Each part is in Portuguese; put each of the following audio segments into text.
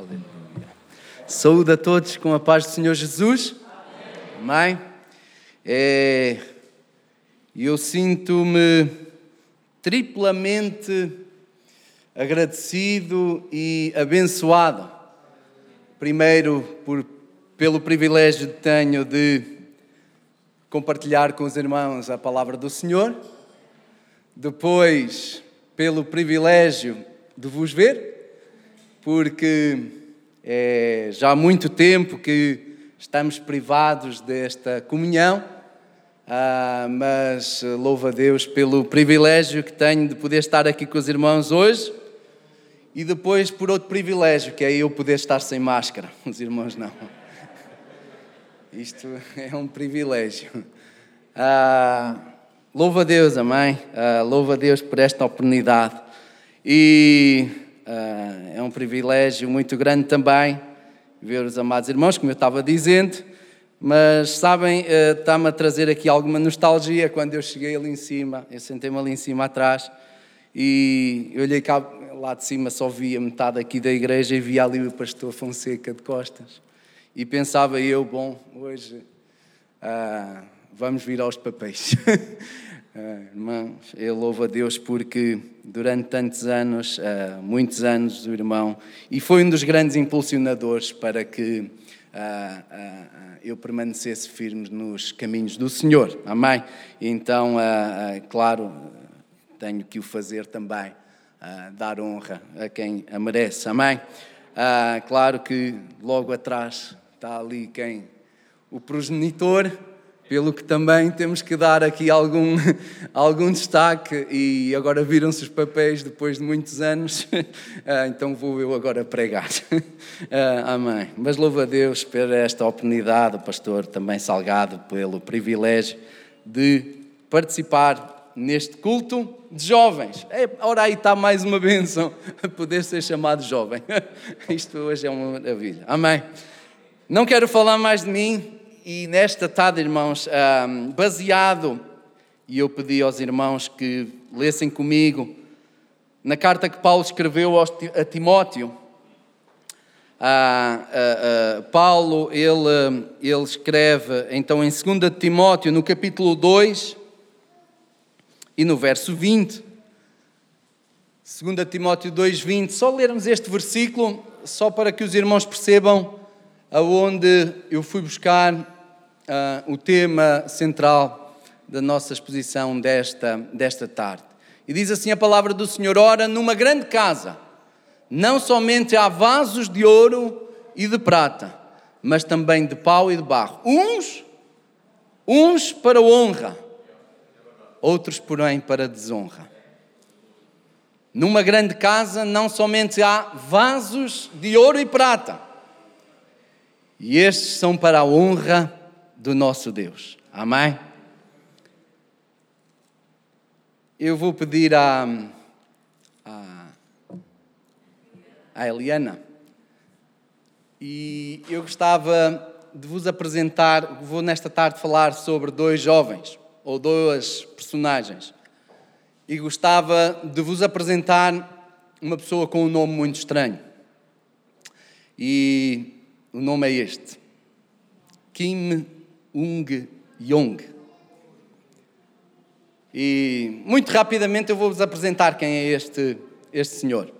Aleluia. Saúde a todos com a paz do Senhor Jesus. Amém. É, eu sinto-me triplamente agradecido e abençoado. Primeiro, por, pelo privilégio que tenho de compartilhar com os irmãos a palavra do Senhor. Depois, pelo privilégio de vos ver porque é já há muito tempo que estamos privados desta comunhão, ah, mas louvo a Deus pelo privilégio que tenho de poder estar aqui com os irmãos hoje e depois por outro privilégio, que é eu poder estar sem máscara. Os irmãos não. Isto é um privilégio. Ah, louvo a Deus, amém? Ah, louvo a Deus por esta oportunidade. E é um privilégio muito grande também ver os amados irmãos, como eu estava dizendo, mas sabem, uh, está-me a trazer aqui alguma nostalgia quando eu cheguei ali em cima, eu sentei-me ali em cima atrás e eu olhei cá, lá de cima só via metade aqui da igreja e via ali o pastor Fonseca de costas e pensava eu, bom, hoje uh, vamos vir aos papéis. Uh, irmãos, eu louvo a Deus porque durante tantos anos, uh, muitos anos, o irmão, e foi um dos grandes impulsionadores para que uh, eu permanecesse firme nos caminhos do Senhor. Amém? Então, claro, tenho que o fazer também, dar honra a quem a merece. Amém? claro que logo atrás está ali quem? O progenitor pelo que também temos que dar aqui algum, algum destaque. E agora viram-se os papéis depois de muitos anos, ah, então vou eu agora pregar. Ah, amém. Mas louvo a Deus por esta oportunidade, pastor também Salgado, pelo privilégio de participar neste culto de jovens. É, ora aí está mais uma bênção, poder ser chamado jovem. Isto hoje é uma maravilha. Amém. Não quero falar mais de mim, e nesta tarde, irmãos, baseado, e eu pedi aos irmãos que lessem comigo, na carta que Paulo escreveu a Timóteo, Paulo, ele, ele escreve então em 2 Timóteo, no capítulo 2 e no verso 20. 2 Timóteo 2, 20. Só lermos este versículo, só para que os irmãos percebam aonde eu fui buscar uh, o tema central da nossa exposição desta, desta tarde. E diz assim a palavra do Senhor: Ora, numa grande casa, não somente há vasos de ouro e de prata, mas também de pau e de barro. Uns, uns para honra, outros, porém, para desonra. Numa grande casa não somente há vasos de ouro e prata, e estes são para a honra do nosso Deus. Amém? Eu vou pedir a, a, a Eliana e eu gostava de vos apresentar, vou nesta tarde falar sobre dois jovens ou duas personagens e gostava de vos apresentar uma pessoa com um nome muito estranho. E o nome é este: Kim Ung Yong. E muito rapidamente eu vou-vos apresentar quem é este, este senhor.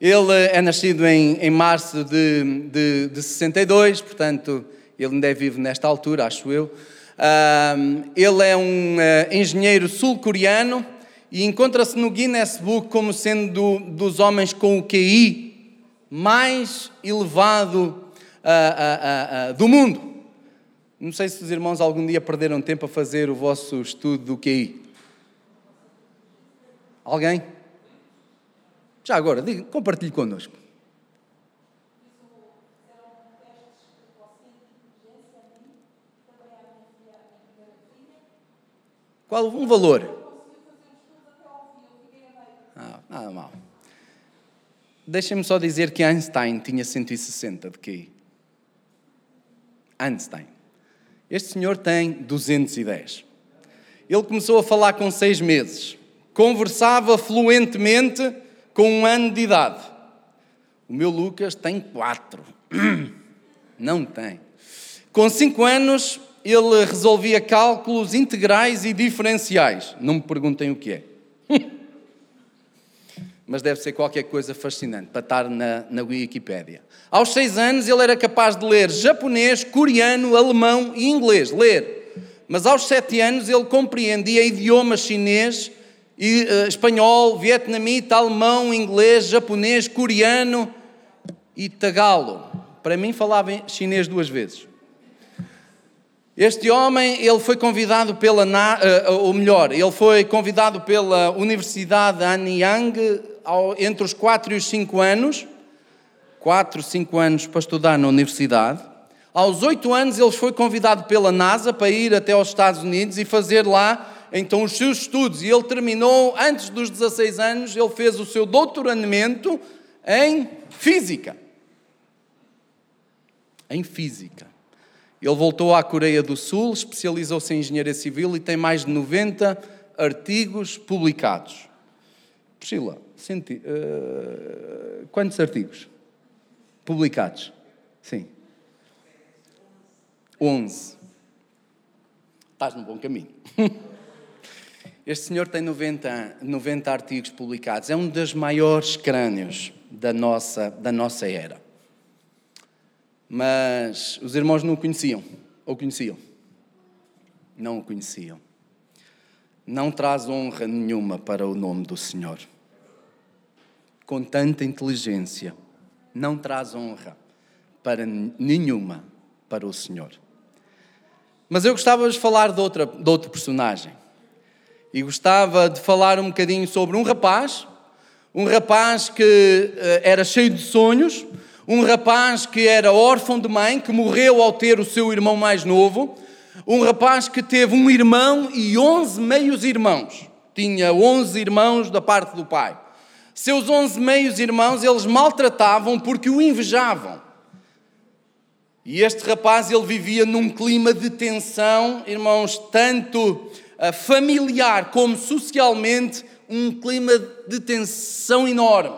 Ele é nascido em, em março de, de, de 62, portanto, ele ainda é vivo nesta altura, acho eu. Ele é um uh, engenheiro sul-coreano e encontra-se no Guinness Book como sendo dos homens com o QI mais elevado uh, uh, do mundo. Não sei se os irmãos algum dia perderam tempo a fazer o vosso estudo do QI. Alguém? Já agora, diga, compartilhe connosco. Qual um valor? Ah, nada mal. Deixem-me só dizer que Einstein tinha 160 de QI. Einstein. Este senhor tem 210. Ele começou a falar com seis meses. Conversava fluentemente com um ano de idade. O meu Lucas tem quatro. Não tem. Com cinco anos, ele resolvia cálculos integrais e diferenciais. Não me perguntem o que é. Mas deve ser qualquer coisa fascinante para estar na, na Wikipédia. Aos seis anos, ele era capaz de ler japonês, coreano, alemão e inglês. Ler. Mas aos sete anos, ele compreendia idiomas chinês, e, uh, espanhol, vietnamita, alemão, inglês, japonês, coreano e tagalo. Para mim, falava chinês duas vezes. Este homem, ele foi convidado pela, uh, ou melhor, ele foi convidado pela Universidade Anyang entre os 4 e os 5 anos, 4, 5 anos para estudar na universidade. Aos 8 anos ele foi convidado pela NASA para ir até aos Estados Unidos e fazer lá então os seus estudos e ele terminou antes dos 16 anos, ele fez o seu doutoramento em física. Em física. Ele voltou à Coreia do Sul, especializou-se em engenharia civil e tem mais de 90 artigos publicados. Priscila, senti, uh, quantos artigos publicados? Sim. 11. Estás no bom caminho. Este senhor tem 90, 90 artigos publicados. É um dos maiores crânios da nossa, da nossa era. Mas os irmãos não o conheciam. Ou conheciam? Não o conheciam. Não traz honra nenhuma para o nome do Senhor. Com tanta inteligência, não traz honra para nenhuma para o Senhor. Mas eu gostava de falar de, outra, de outro personagem. E gostava de falar um bocadinho sobre um rapaz, um rapaz que uh, era cheio de sonhos, um rapaz que era órfão de mãe, que morreu ao ter o seu irmão mais novo, um rapaz que teve um irmão e onze meios irmãos. Tinha onze irmãos da parte do pai. Seus onze meios irmãos eles maltratavam porque o invejavam. E este rapaz ele vivia num clima de tensão, irmãos, tanto eh, familiar como socialmente um clima de tensão enorme.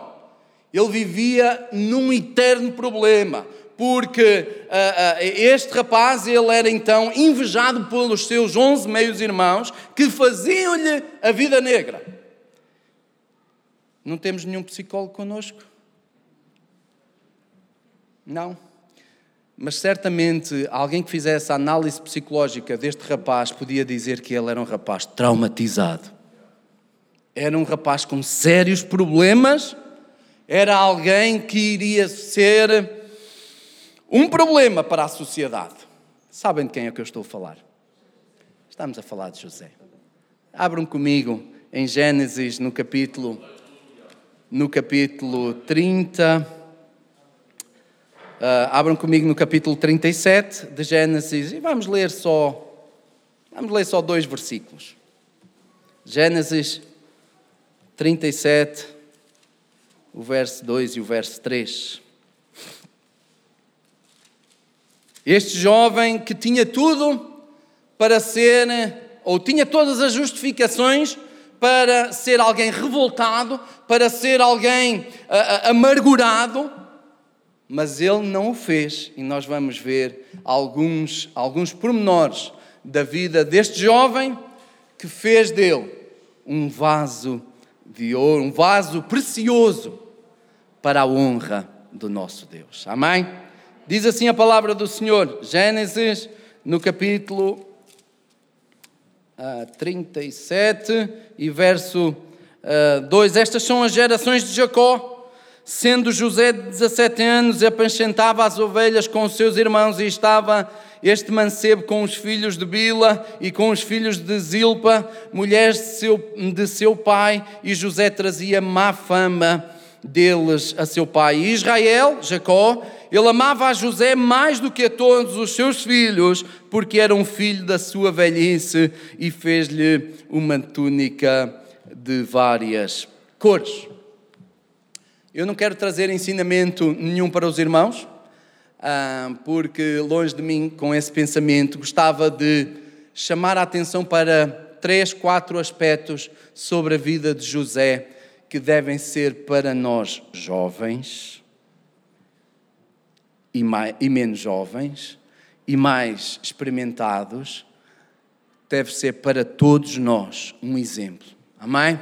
Ele vivia num eterno problema, porque uh, uh, este rapaz ele era então invejado pelos seus onze meios irmãos que faziam-lhe a vida negra. Não temos nenhum psicólogo conosco? Não. Mas certamente alguém que fizesse a análise psicológica deste rapaz podia dizer que ele era um rapaz traumatizado. Era um rapaz com sérios problemas era alguém que iria ser um problema para a sociedade. Sabem de quem é que eu estou a falar? Estamos a falar de José. Abram comigo em Gênesis, no capítulo, no capítulo 30. Uh, ah, abram comigo no capítulo 37 de Gênesis e vamos ler só, vamos ler só dois versículos. Gênesis 37, o verso 2 e o verso 3. Este jovem que tinha tudo para ser, ou tinha todas as justificações para ser alguém revoltado, para ser alguém amargurado, mas ele não o fez. E nós vamos ver alguns, alguns pormenores da vida deste jovem que fez dele um vaso de ouro, um vaso precioso para a honra do nosso Deus. Amém? Diz assim a palavra do Senhor, Gênesis, no capítulo uh, 37 e verso uh, ah, 2. Estas são as gerações de Jacó. Sendo José de 17 anos, apacentava as ovelhas com os seus irmãos e estava este mancebo com os filhos de Bila e com os filhos de Zilpa, mulheres de seu, de seu pai, e José trazia má fama deles a seu pai. E Israel, Jacó, ele amava a José mais do que a todos os seus filhos, porque era um filho da sua velhice e fez-lhe uma túnica de várias cores. Eu não quero trazer ensinamento nenhum para os irmãos, ah, porque longe de mim com esse pensamento, gostava de chamar a atenção para três, quatro aspectos sobre a vida de José que devem ser para nós jovens, e, mais, e menos jovens e mais experimentados, deve ser para todos nós um exemplo. Amém?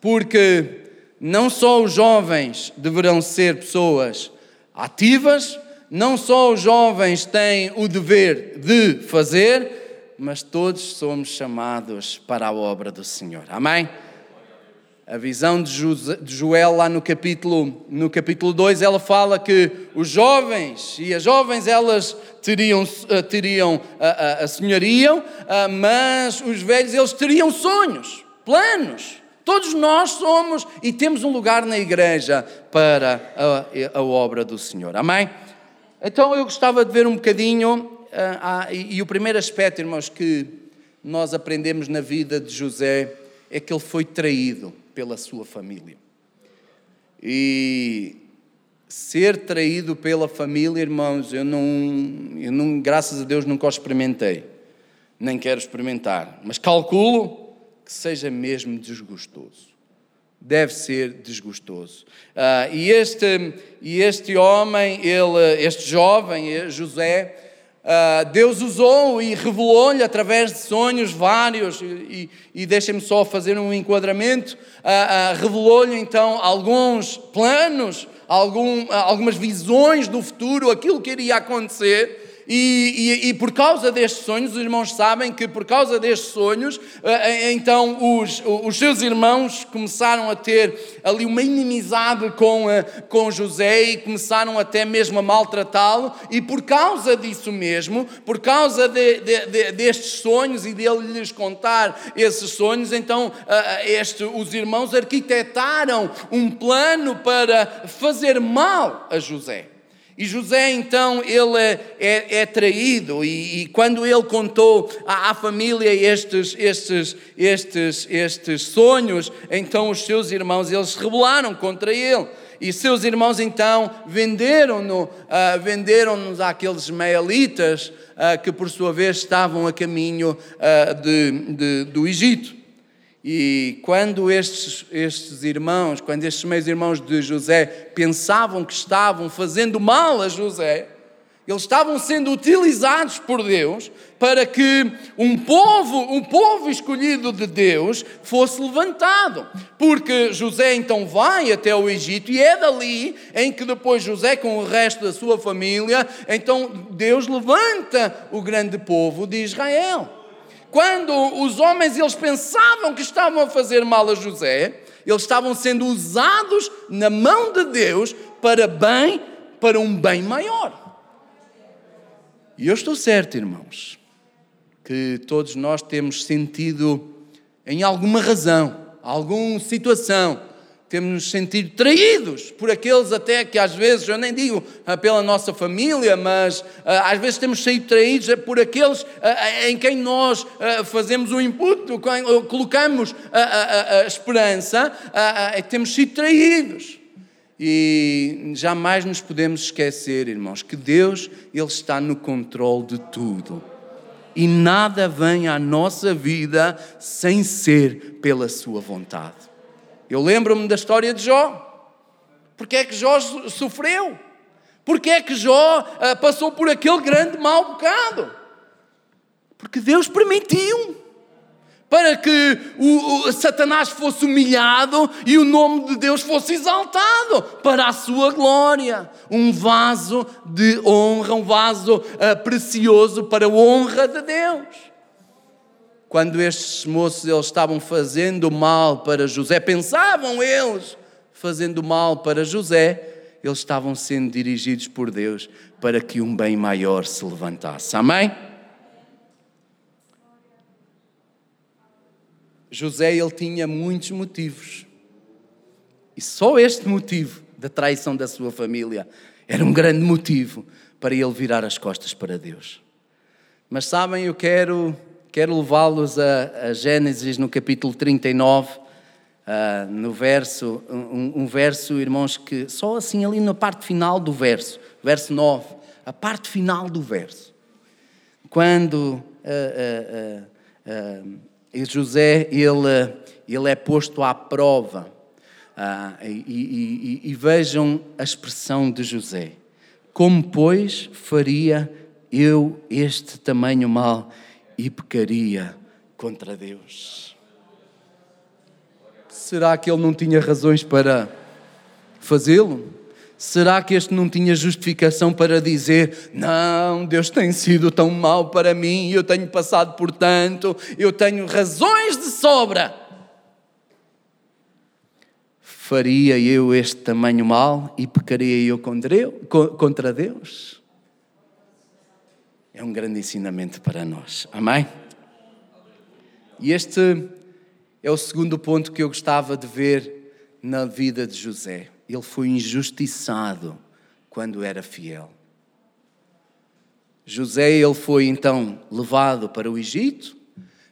Porque não só os jovens deverão ser pessoas ativas, não só os jovens têm o dever de fazer, mas todos somos chamados para a obra do Senhor. Amém? A visão de Joel lá no capítulo, no capítulo 2, ela fala que os jovens e as jovens elas teriam, eh, teriam a, a, a eh, mas os velhos eles teriam sonhos, planos. Todos nós somos e temos um lugar na igreja para a, a obra do Senhor. Amém? Então eu gostava de ver um bocadinho, e, e o primeiro aspecto, irmãos, que nós aprendemos na vida de José é que ele foi traído pela sua família. E ser traído pela família, irmãos, eu não, eu não, graças a Deus, nunca o experimentei, nem quero experimentar, mas calculo que seja mesmo desgostoso. Deve ser desgostoso. Uh, e, este, e este homem, ele, este jovem, José, Uh, Deus usou e revelou-lhe através de sonhos vários, e, e, e deixem-me só fazer um enquadramento, uh, uh, revelou-lhe então alguns planos, algum, algumas visões do futuro, aquilo que iria acontecer, e, e, e, por causa destes sonhos, os irmãos sabem que por causa destes sonhos, eh, eh, então os, os seus irmãos começaram a ter ali uma inimizade com, eh, com José e começaram até mesmo a maltratá-lo, e por causa disso mesmo, por causa de, de, de, destes sonhos e dele lhes contar esses sonhos, então este, os irmãos arquitetaram um plano para fazer mal a José. E José, então, ele é, é, é traído, e, e, quando ele contou à, à, família estes, estes, estes, estes sonhos, então os seus irmãos, eles se rebelaram contra ele. E seus irmãos, então, venderam-no, uh, venderam-nos àqueles mealitas, uh, que por sua vez estavam a caminho uh, de, de, do Egito. E quando estes, estes irmãos, quando estes meus irmãos de José pensavam que estavam fazendo mal a José, eles estavam sendo utilizados por Deus para que um povo, um povo escolhido de Deus, fosse levantado. Porque José então vai até o Egito e é dali em que depois José, com o resto da sua família, então Deus levanta o grande povo de Israel quando os homens eles pensavam que estavam a fazer mal a José, eles estavam sendo usados na mão de Deus para bem, para um bem maior. E eu estou certo, irmãos, que todos nós temos sentido em alguma razão, alguma situação, temos nos sentido traídos por aqueles até que às vezes, eu nem digo ah, pela nossa família, mas ah, às vezes temos sido traídos por aqueles ah, em quem nós fazemos o input, colocamos a, esperança, temos sido traídos. E jamais nos podemos esquecer, irmãos, que Deus ele está no controle de tudo. E nada vem à nossa vida sem ser pela sua vontade. Eu lembro-me da história de Jó. Porque é que Jó sofreu? Porque é que Jó uh, passou por aquele grande mau bocado? Porque Deus permitiu para que o, o, Satanás fosse humilhado e o nome de Deus fosse exaltado para a sua glória. Um vaso de honra, um vaso uh, precioso para a honra de Deus quando estes moços eles estavam fazendo mal para José, pensavam eles fazendo mal para José, eles estavam sendo dirigidos por Deus para que um bem maior se levantasse. Amém? José ele tinha muitos motivos. E só este motivo da traição da sua família era um grande motivo para ele virar as costas para Deus. Mas sabem, eu quero Quero levá-los a, a, Gênesis no capítulo 39, uh, ah, no verso, um, um, verso, irmãos, que só assim ali na parte final do verso, verso 9, a parte final do verso. Quando uh, uh, José, ele, ele é posto à prova, e, e, e, e vejam a expressão de José. Como, pois, faria eu este tamanho mal e pecaria contra Deus? Será que ele não tinha razões para fazê-lo? Será que este não tinha justificação para dizer: Não, Deus tem sido tão mau para mim, eu tenho passado por tanto, eu tenho razões de sobra? Faria eu este tamanho mal e pecaria eu contra Deus? É um grande ensinamento para nós, amém? E este é o segundo ponto que eu gostava de ver na vida de José ele foi injustiçado quando era fiel. José ele foi então levado para o Egito,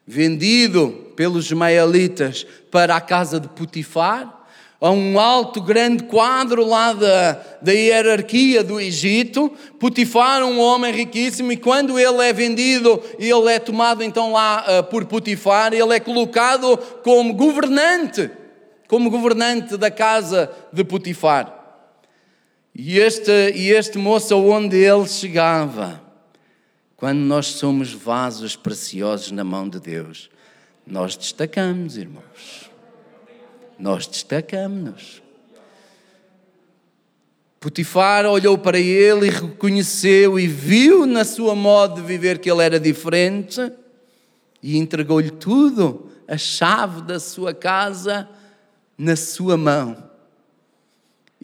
vendido pelos ismaelitas para a casa de Potifar, a um alto, grande quadro lá da, da hierarquia do Egito. Potifar, um homem riquíssimo, e quando ele é vendido ele é tomado então lá uh, por Potifar, ele é colocado como governante como governante da casa de Potifar. E este, e este moço, aonde ele chegava, quando nós somos vasos preciosos na mão de Deus, nós destacamos, irmãos. Nós destacamos-nos. Potifar olhou para ele e reconheceu e viu na sua modo de viver que ele era diferente e entregou-lhe tudo, a chave da sua casa na sua mão.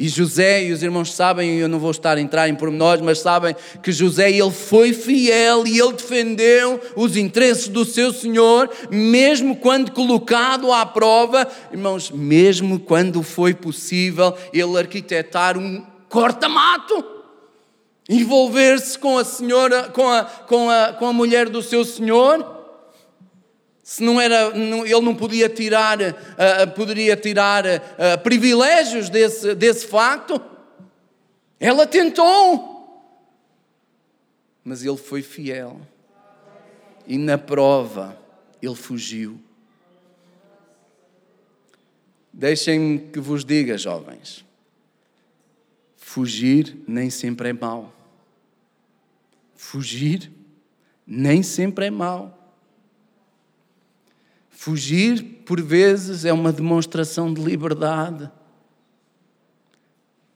E José, e os irmãos sabem, eu não vou estar a entrar em pormenores, mas sabem que José, ele foi fiel e ele defendeu os interesses do seu Senhor, mesmo quando colocado à prova, irmãos, mesmo quando foi possível ele arquitetar um corta-mato, envolver-se com a senhora, com a, com, a, com a mulher do seu Senhor se não era, ele não podia tirar, uh, poderia tirar uh, privilégios desse, desse facto. Ela tentou, mas ele foi fiel. E na prova, ele fugiu. Deixem-me que vos diga, jovens: fugir nem sempre é mau. Fugir nem sempre é mau. Fugir, por vezes, é uma demonstração de liberdade.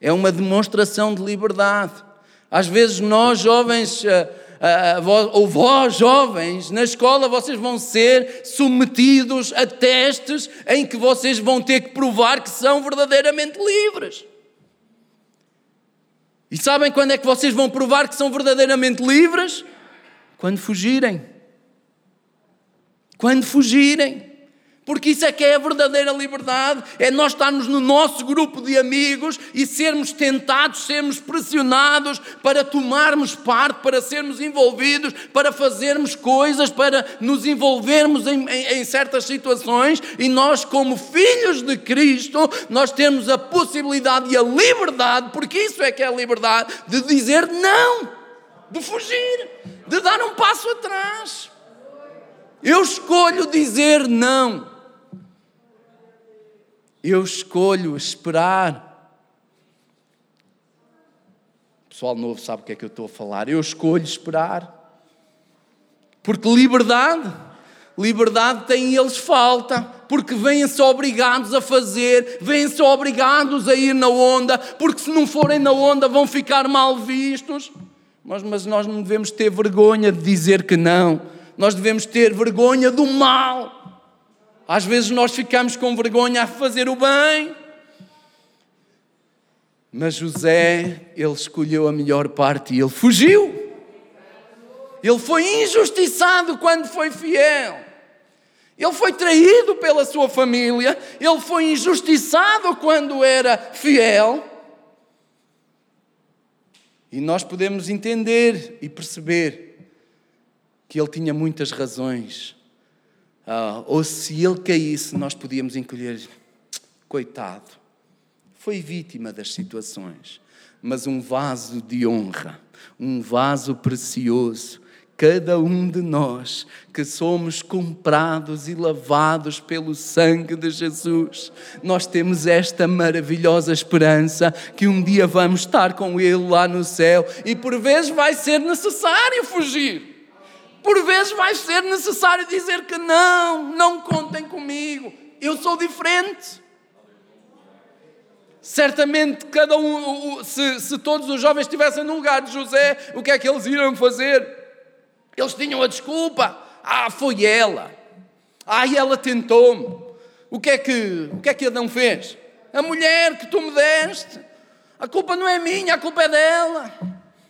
É uma demonstração de liberdade. Às vezes, nós jovens, eh, eh, ou vós jovens, na escola, vocês vão ser submetidos a testes em que vocês vão ter que provar que são verdadeiramente livres. E sabem quando é que vocês vão provar que são verdadeiramente livres? Quando fugirem quando fugirem. Porque isso é que é a verdadeira liberdade, é nós estarmos no nosso grupo de amigos e sermos tentados, sermos pressionados para tomarmos parte, para sermos envolvidos, para fazermos coisas, para nos envolvermos em, em, em certas situações e nós, como filhos de Cristo, nós temos a possibilidade e a liberdade, porque isso é que é a liberdade, de dizer não, de fugir, de dar um passo atrás. Eu escolho dizer não. Eu escolho esperar. O pessoal novo sabe o que é que eu estou a falar. Eu escolho esperar. Porque liberdade, liberdade tem eles falta, porque vêm-se obrigados a fazer, vêm-se obrigados a ir na onda, porque se não forem na onda vão ficar mal vistos. Mas, mas nós não devemos ter vergonha de dizer que não nós devemos ter vergonha do mal. Às vezes nós ficamos com vergonha a fazer o bem. Mas José, ele escolheu a melhor parte e ele fugiu. Ele foi injustiçado quando foi fiel. Ele foi traído pela sua família. Ele foi injustiçado quando era fiel. E nós podemos entender e perceber que ele tinha muitas razões. Ah, ou se ele caísse, nós podíamos encolher, coitado, foi vítima das situações, mas um vaso de honra, um vaso precioso cada um de nós que somos comprados e lavados pelo sangue de Jesus, nós temos esta maravilhosa esperança que um dia vamos estar com Ele lá no céu e por vezes vai ser necessário fugir. Por vezes vai ser necessário dizer que não, não contem comigo, eu sou diferente. Certamente, cada um, se, se todos os jovens estivessem no lugar de José, o que é que eles iriam fazer? Eles tinham a desculpa. Ah, foi ela. Ah, ela tentou-me. O que é que, o que é que Adão fez? A mulher que tu me deste. A culpa não é minha, a culpa é dela.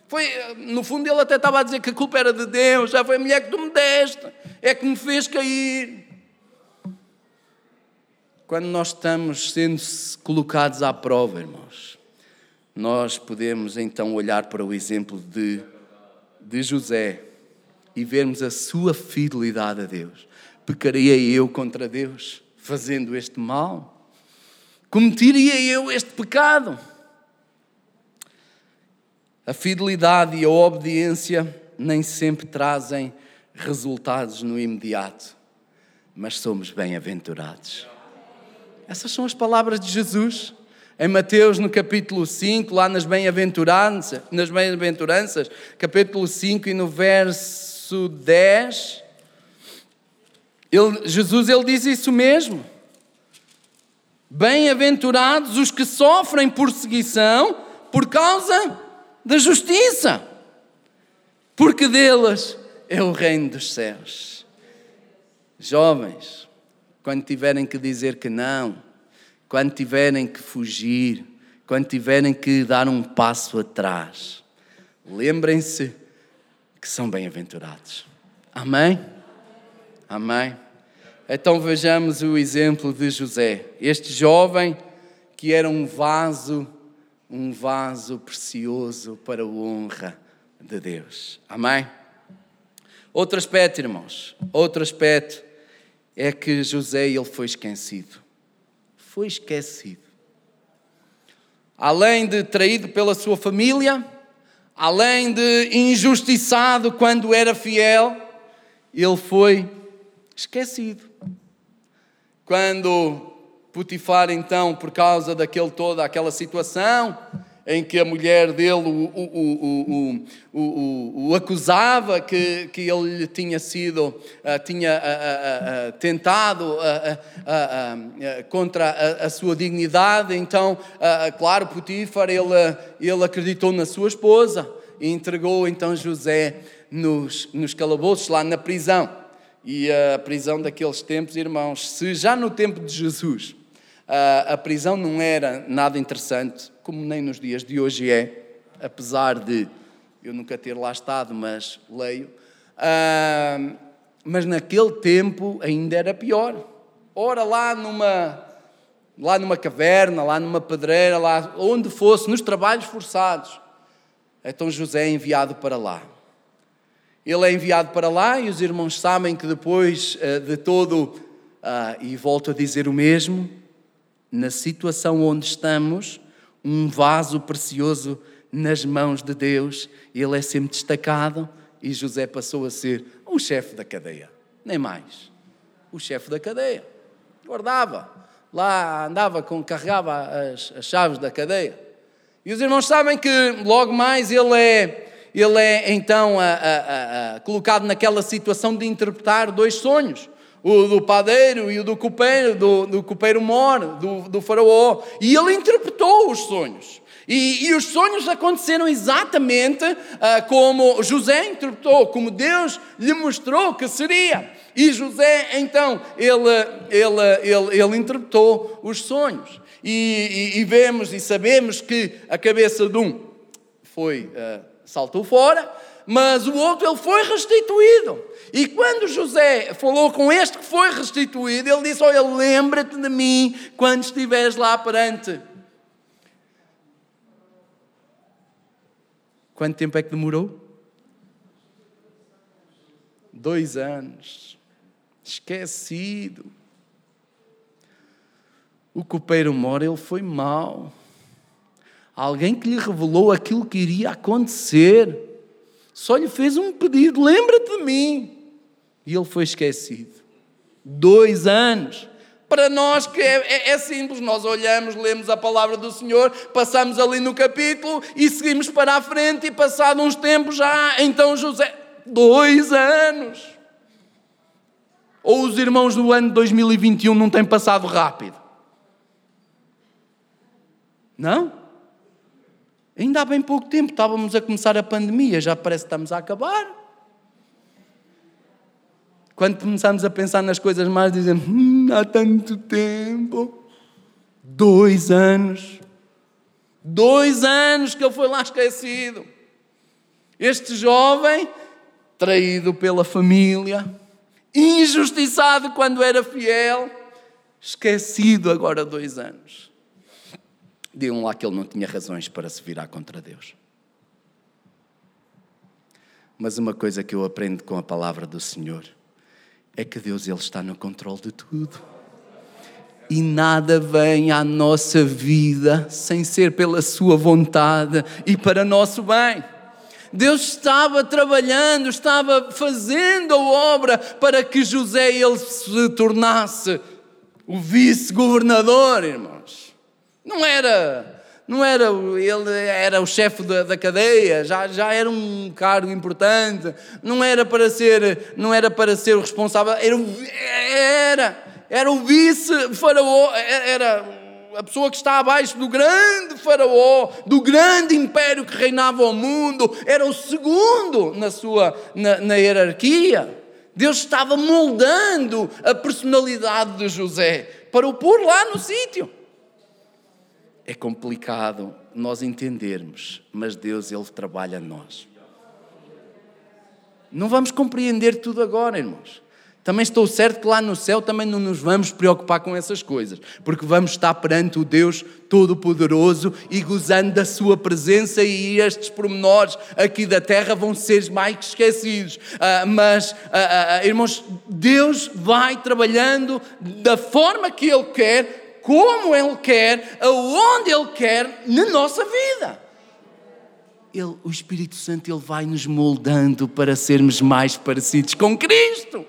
Foi, no fundo ele até estava a dizer que a culpa era de Deus, já foi a mulher que tu me deste, é que me fez cair. Quando nós estamos sendo colocados à prova, irmãos, nós podemos então olhar para o exemplo de, de José e vermos a sua fidelidade a Deus. Pecaria eu contra Deus fazendo este mal? Cometeria eu este pecado? A fidelidade e a obediência nem sempre trazem resultados no imediato, mas somos bem-aventurados. Essas são as palavras de Jesus. Em Mateus, no capítulo 5, lá nas bem-aventuranças, nas bem-aventuranças, capítulo 5 e no verso verso 10, ele, Jesus ele diz isso mesmo. Bem-aventurados os que sofrem perseguição por causa da justiça, porque deles é o reino dos céus. Jovens, quando tiverem que dizer que não, quando tiverem que fugir, quando tiverem que dar um passo atrás, lembrem-se que são bem-aventurados. Amém? Amém? Então vejamos o exemplo de José, este jovem que era um vaso, um vaso precioso para a honra de Deus. Amém? Outro aspecto, irmãos, outro aspecto é que José ele foi esquecido. Foi esquecido. Além de traído pela sua família, além de injustiçado quando era fiel, ele foi esquecido. Quando Putifar, então, por causa daquele toda aquela situação em que a mulher dele o, o, o, o acusava que, que ele tinha sido, uh, tinha uh, uh, tentado contra a, a, sua dignidade, então, claro, Putifar, ele, ele acreditou na sua esposa e entregou então José nos, nos calabouços, lá na prisão. E a prisão daqueles tempos, irmãos, se já no tempo de Jesus a prisão não era nada interessante, como nem nos dias de hoje é, apesar de eu nunca ter lá estado, mas leio. Mas naquele tempo ainda era pior. Ora, lá numa, lá numa caverna, lá numa pedreira, lá onde fosse, nos trabalhos forçados. Então José é enviado para lá. Ele é enviado para lá e os irmãos sabem que depois uh, de todo, uh, e volto a dizer o mesmo, na situação onde estamos, um vaso precioso nas mãos de Deus, ele é sempre destacado e José passou a ser o chefe da cadeia, nem mais. O chefe da cadeia. Guardava, lá andava, com, carregava as, as chaves da cadeia. E os irmãos sabem que logo mais ele é, ele é então a, a, a, colocado naquela situação de interpretar dois sonhos o do padeiro e o do copeiro, do, do copeiro mor, do, do faraó, e ele interpretou os sonhos. E, e, os sonhos aconteceram exatamente uh, como José interpretou, como Deus lhe mostrou que seria. E José, então, ele, ele, ele, ele interpretou os sonhos. E, e, e, vemos e sabemos que a cabeça de um foi, uh, saltou fora, mas o outro ele foi restituído. E quando José falou com este que foi restituído, ele disse: Olha, lembra-te de mim quando estiveres lá perante. Quanto tempo é que demorou? Dois anos. Esquecido. O copeiro mora, ele foi mau. Alguém que lhe revelou aquilo que iria acontecer Só lhe fez um pedido: lembra-te de mim. E ele foi esquecido. Dois anos. Para nós que é, é, é, simples, nós olhamos, lemos a palavra do Senhor, passamos ali no capítulo e seguimos para a frente e passado uns tempos já, então José, dois anos. Ou os irmãos do ano 2021 não têm passado rápido? Não? Ainda há bem pouco tempo estávamos a começar a pandemia, já parece que estamos a acabar. Quando começamos a pensar nas coisas mais, dizemos: hum, há tanto tempo dois anos. Dois anos que ele foi lá esquecido. Este jovem, traído pela família, injustiçado quando era fiel, esquecido agora dois anos. Digam lá que ele não tinha razões para se virar contra Deus. Mas uma coisa que eu aprendo com a palavra do Senhor é que Deus ele está no controle de tudo. E nada vem à nossa vida sem ser pela sua vontade e para nosso bem. Deus estava trabalhando, estava fazendo a obra para que José ele se tornasse o vice-governador, irmãos. Não era não era, ele era o chefe da, da, cadeia, já, já era um cargo importante, não era para ser, não era para ser o responsável, era, era, era o vice-faraó, era a pessoa que está abaixo do grande faraó, do grande império que reinava o mundo, era o segundo na sua na, na hierarquia. Deus estava moldando a personalidade de José para o pôr lá no sítio é complicado nós entendermos, mas Deus, Ele trabalha em nós. Não vamos compreender tudo agora, irmãos. Também estou certo que lá no céu também não nos vamos preocupar com essas coisas, porque vamos estar perante o Deus Todo-Poderoso e gozando da Sua presença, e estes pormenores aqui da terra vão ser mais que esquecidos. Uh, mas, uh, uh, irmãos, Deus vai trabalhando da forma que Ele quer, como Ele quer, aonde Ele quer, na nossa vida. Ele, o Espírito Santo ele vai nos moldando para sermos mais parecidos com Cristo.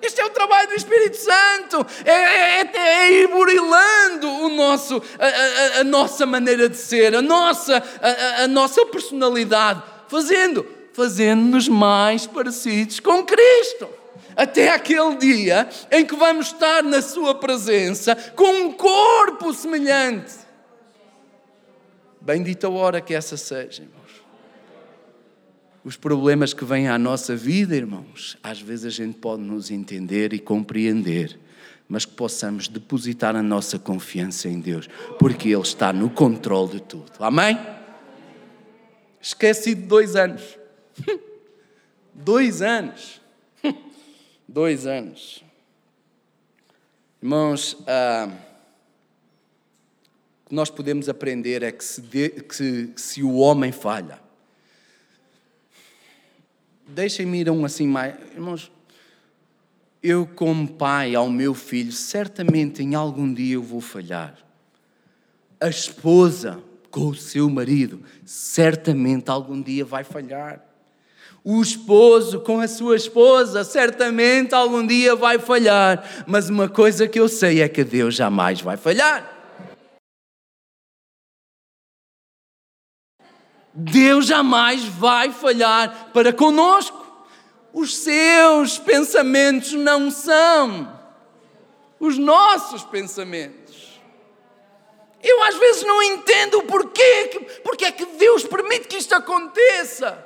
Este é o trabalho do Espírito Santo, é, é, é, é ir burilando o nosso, a, a, a, nossa maneira de ser, a nossa, a, a nossa personalidade, fazendo, fazendo-nos mais parecidos com Cristo até aquele dia em que vamos estar na Sua presença com um corpo semelhante. Bendita a hora que essa seja, irmãos. Os problemas que vêm à nossa vida, irmãos, às vezes a gente pode nos entender e compreender, mas que possamos depositar a nossa confiança em Deus, porque Ele está no controle de tudo. Amém? Esqueci de dois anos. dois anos dois anos. Irmãos, ah, o que nós podemos aprender é que se, de, que, se o homem falha, deixem-me ir um assim mais. Irmãos, eu, como pai ao meu filho, certamente em algum dia eu vou falhar. A esposa com o seu marido, certamente algum dia vai falhar. O esposo com a sua esposa certamente algum dia vai falhar, mas uma coisa que eu sei é que Deus jamais vai falhar. Deus jamais vai falhar para conosco. Os seus pensamentos não são os nossos pensamentos. Eu às vezes não entendo o porquê, porque é que Deus permite que isto aconteça.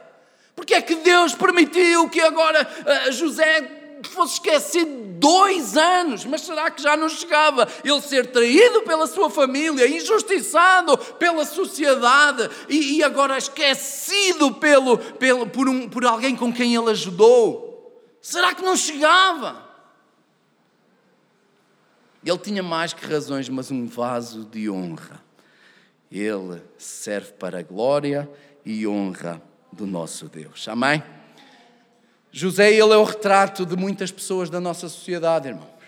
Porque é que Deus permitiu que agora uh, José fosse esquecido dois anos, mas será que já não chegava ele ser traído pela sua família, injustiçado pela sociedade e, e agora esquecido pelo, pelo, por, um, por alguém com quem ele ajudou? Será que não chegava? Ele tinha mais que razões, mas um vaso de honra. Ele serve para glória e honra do nosso Deus. Amém? José, ele é o retrato de muitas pessoas da nossa sociedade, irmãos.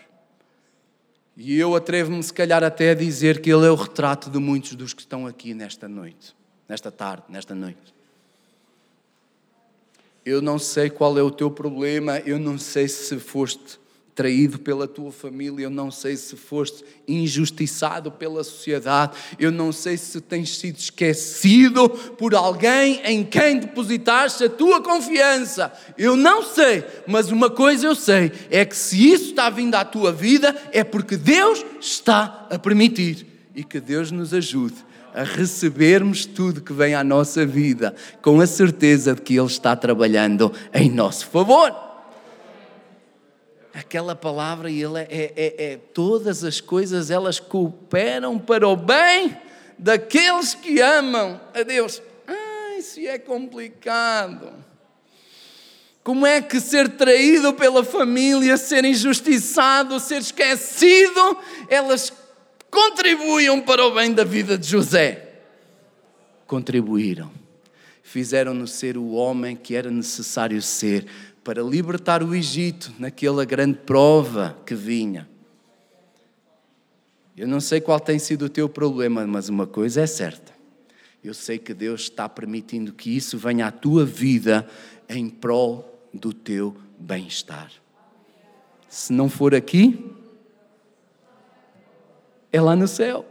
E eu atrevo-me, se calhar, até a dizer que ele é o retrato de muitos dos que estão aqui nesta noite, nesta tarde, nesta noite. Eu não sei qual é o teu problema, eu não sei se foste traído pela tua família, eu não sei se foste injustiçado pela sociedade, eu não sei se tens sido esquecido por alguém em quem depositaste a tua confiança. Eu não sei, mas uma coisa eu sei: é que se isso está vindo à tua vida, é porque Deus está a permitir e que Deus nos ajude a recebermos tudo que vem à nossa vida com a certeza de que Ele está trabalhando em nosso favor aquela palavra e ele é, é, é, é, todas as coisas elas cooperam para o bem daqueles que amam a Deus. Ai, isso é complicado. Como é que ser traído pela família, ser injustiçado, ser esquecido, elas contribuíam para o bem da vida de José? Contribuíram. Fizeram-no ser o homem que era necessário ser para libertar o Egito naquela grande prova que vinha. Eu não sei qual tem sido o teu problema, mas uma coisa é certa. Eu sei que Deus está permitindo que isso venha à tua vida em prol do teu bem-estar. Se não for aqui, é lá no céu.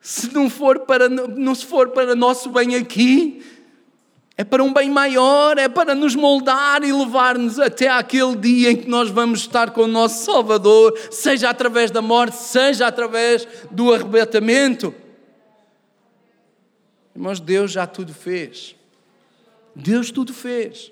Se não for para não se for para nosso bem aqui, é para um bem maior, é para nos moldar e levar-nos até aquele dia em que nós vamos estar com o nosso Salvador, seja através da morte, seja através do arrebatamento. Irmãos, Deus já tudo fez. Deus tudo fez.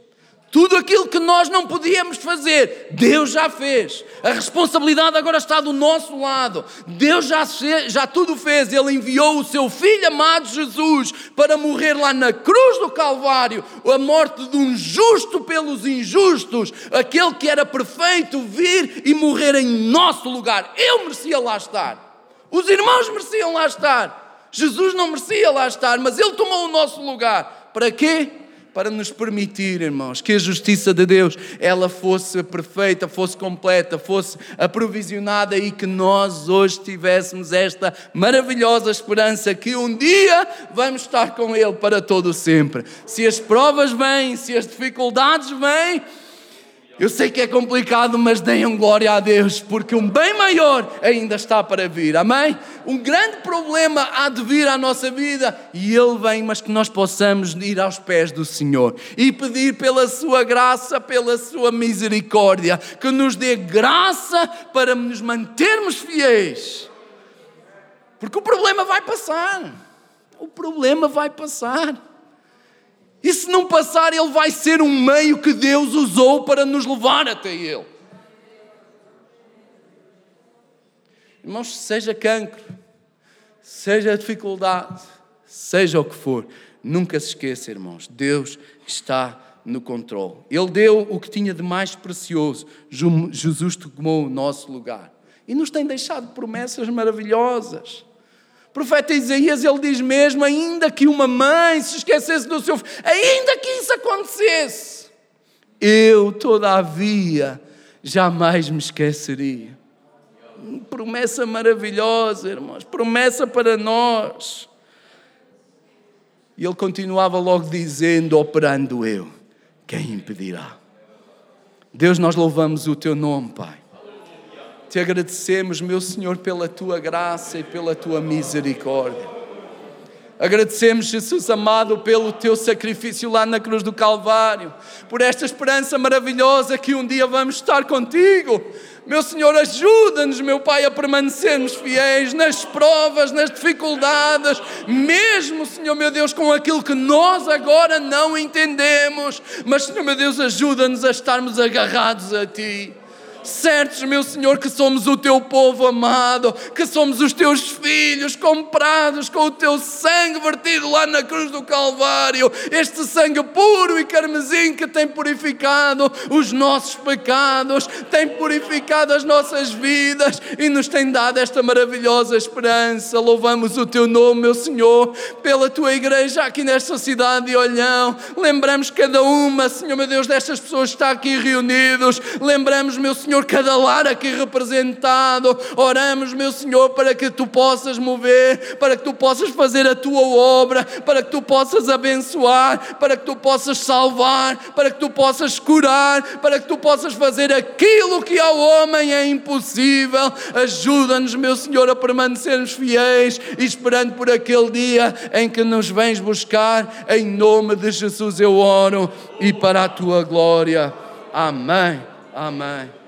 Tudo aquilo que nós não podíamos fazer, Deus já fez. A responsabilidade agora está do nosso lado. Deus já, já tudo fez. Ele enviou o seu Filho amado Jesus para morrer lá na cruz do Calvário a morte de um justo pelos injustos. Aquele que era perfeito vir e morrer em nosso lugar. Eu merecia lá estar. Os irmãos mereciam lá estar. Jesus não merecia lá estar, mas Ele tomou o nosso lugar. Para quê? Para nos permitir, irmãos, que a justiça de Deus ela fosse perfeita, fosse completa, fosse aprovisionada e que nós hoje tivéssemos esta maravilhosa esperança que um dia vamos estar com Ele para todo sempre. Se as provas vêm, se as dificuldades vêm, eu sei que é complicado, mas deem glória a Deus, porque um bem maior ainda está para vir. Amém? Um grande problema há de vir à nossa vida e ele vem, mas que nós possamos ir aos pés do Senhor e pedir pela sua graça, pela sua misericórdia, que nos dê graça para nos mantermos fiéis. Porque o problema vai passar. O problema vai passar. E se não passar, ele vai ser um meio que Deus usou para nos levar até Ele. Irmãos, seja cancro, seja dificuldade, seja o que for, nunca se esqueça, irmãos, Deus está no controle. Ele deu o que tinha de mais precioso. Jesus tomou o nosso lugar. E nos tem deixado promessas maravilhosas. O profeta Isaías ele diz mesmo: ainda que uma mãe se esquecesse do seu filho, ainda que isso acontecesse, eu, todavia, jamais me esqueceria. Promessa maravilhosa, irmãos, promessa para nós. E ele continuava logo dizendo: operando eu, quem impedirá? Deus, nós louvamos o teu nome, Pai. Te agradecemos, meu Senhor, pela tua graça e pela tua misericórdia. Agradecemos, Jesus amado, pelo teu sacrifício lá na cruz do Calvário, por esta esperança maravilhosa que um dia vamos estar contigo. Meu Senhor, ajuda-nos, meu Pai, a permanecermos fiéis nas provas, nas dificuldades, mesmo, Senhor meu Deus, com aquilo que nós agora não entendemos. Mas, Senhor meu Deus, ajuda-nos a estarmos agarrados a Ti certos, meu Senhor, que somos o teu povo amado, que somos os teus filhos comprados com o teu sangue vertido lá na cruz do Calvário, este sangue puro e carmesim que tem purificado os nossos pecados, tem purificado as nossas vidas e nos tem dado esta maravilhosa esperança. Louvamos o teu nome, meu Senhor, pela tua igreja aqui nesta cidade de Olhão. Lembramos cada uma, Senhor meu Deus, destas pessoas que está aqui reunidos. Lembramos, meu Senhor, Senhor, cada lar aqui representado. Oramos, meu Senhor, para que tu possas mover, para que tu possas fazer a tua obra, para que tu possas abençoar, para que tu possas salvar, para que tu possas curar, para que tu possas fazer aquilo que ao homem é impossível. Ajuda-nos, meu Senhor, a permanecermos fiéis e esperando por aquele dia em que nos vens buscar. Em nome de Jesus eu oro e para a tua glória. Amém. Amém. Amém.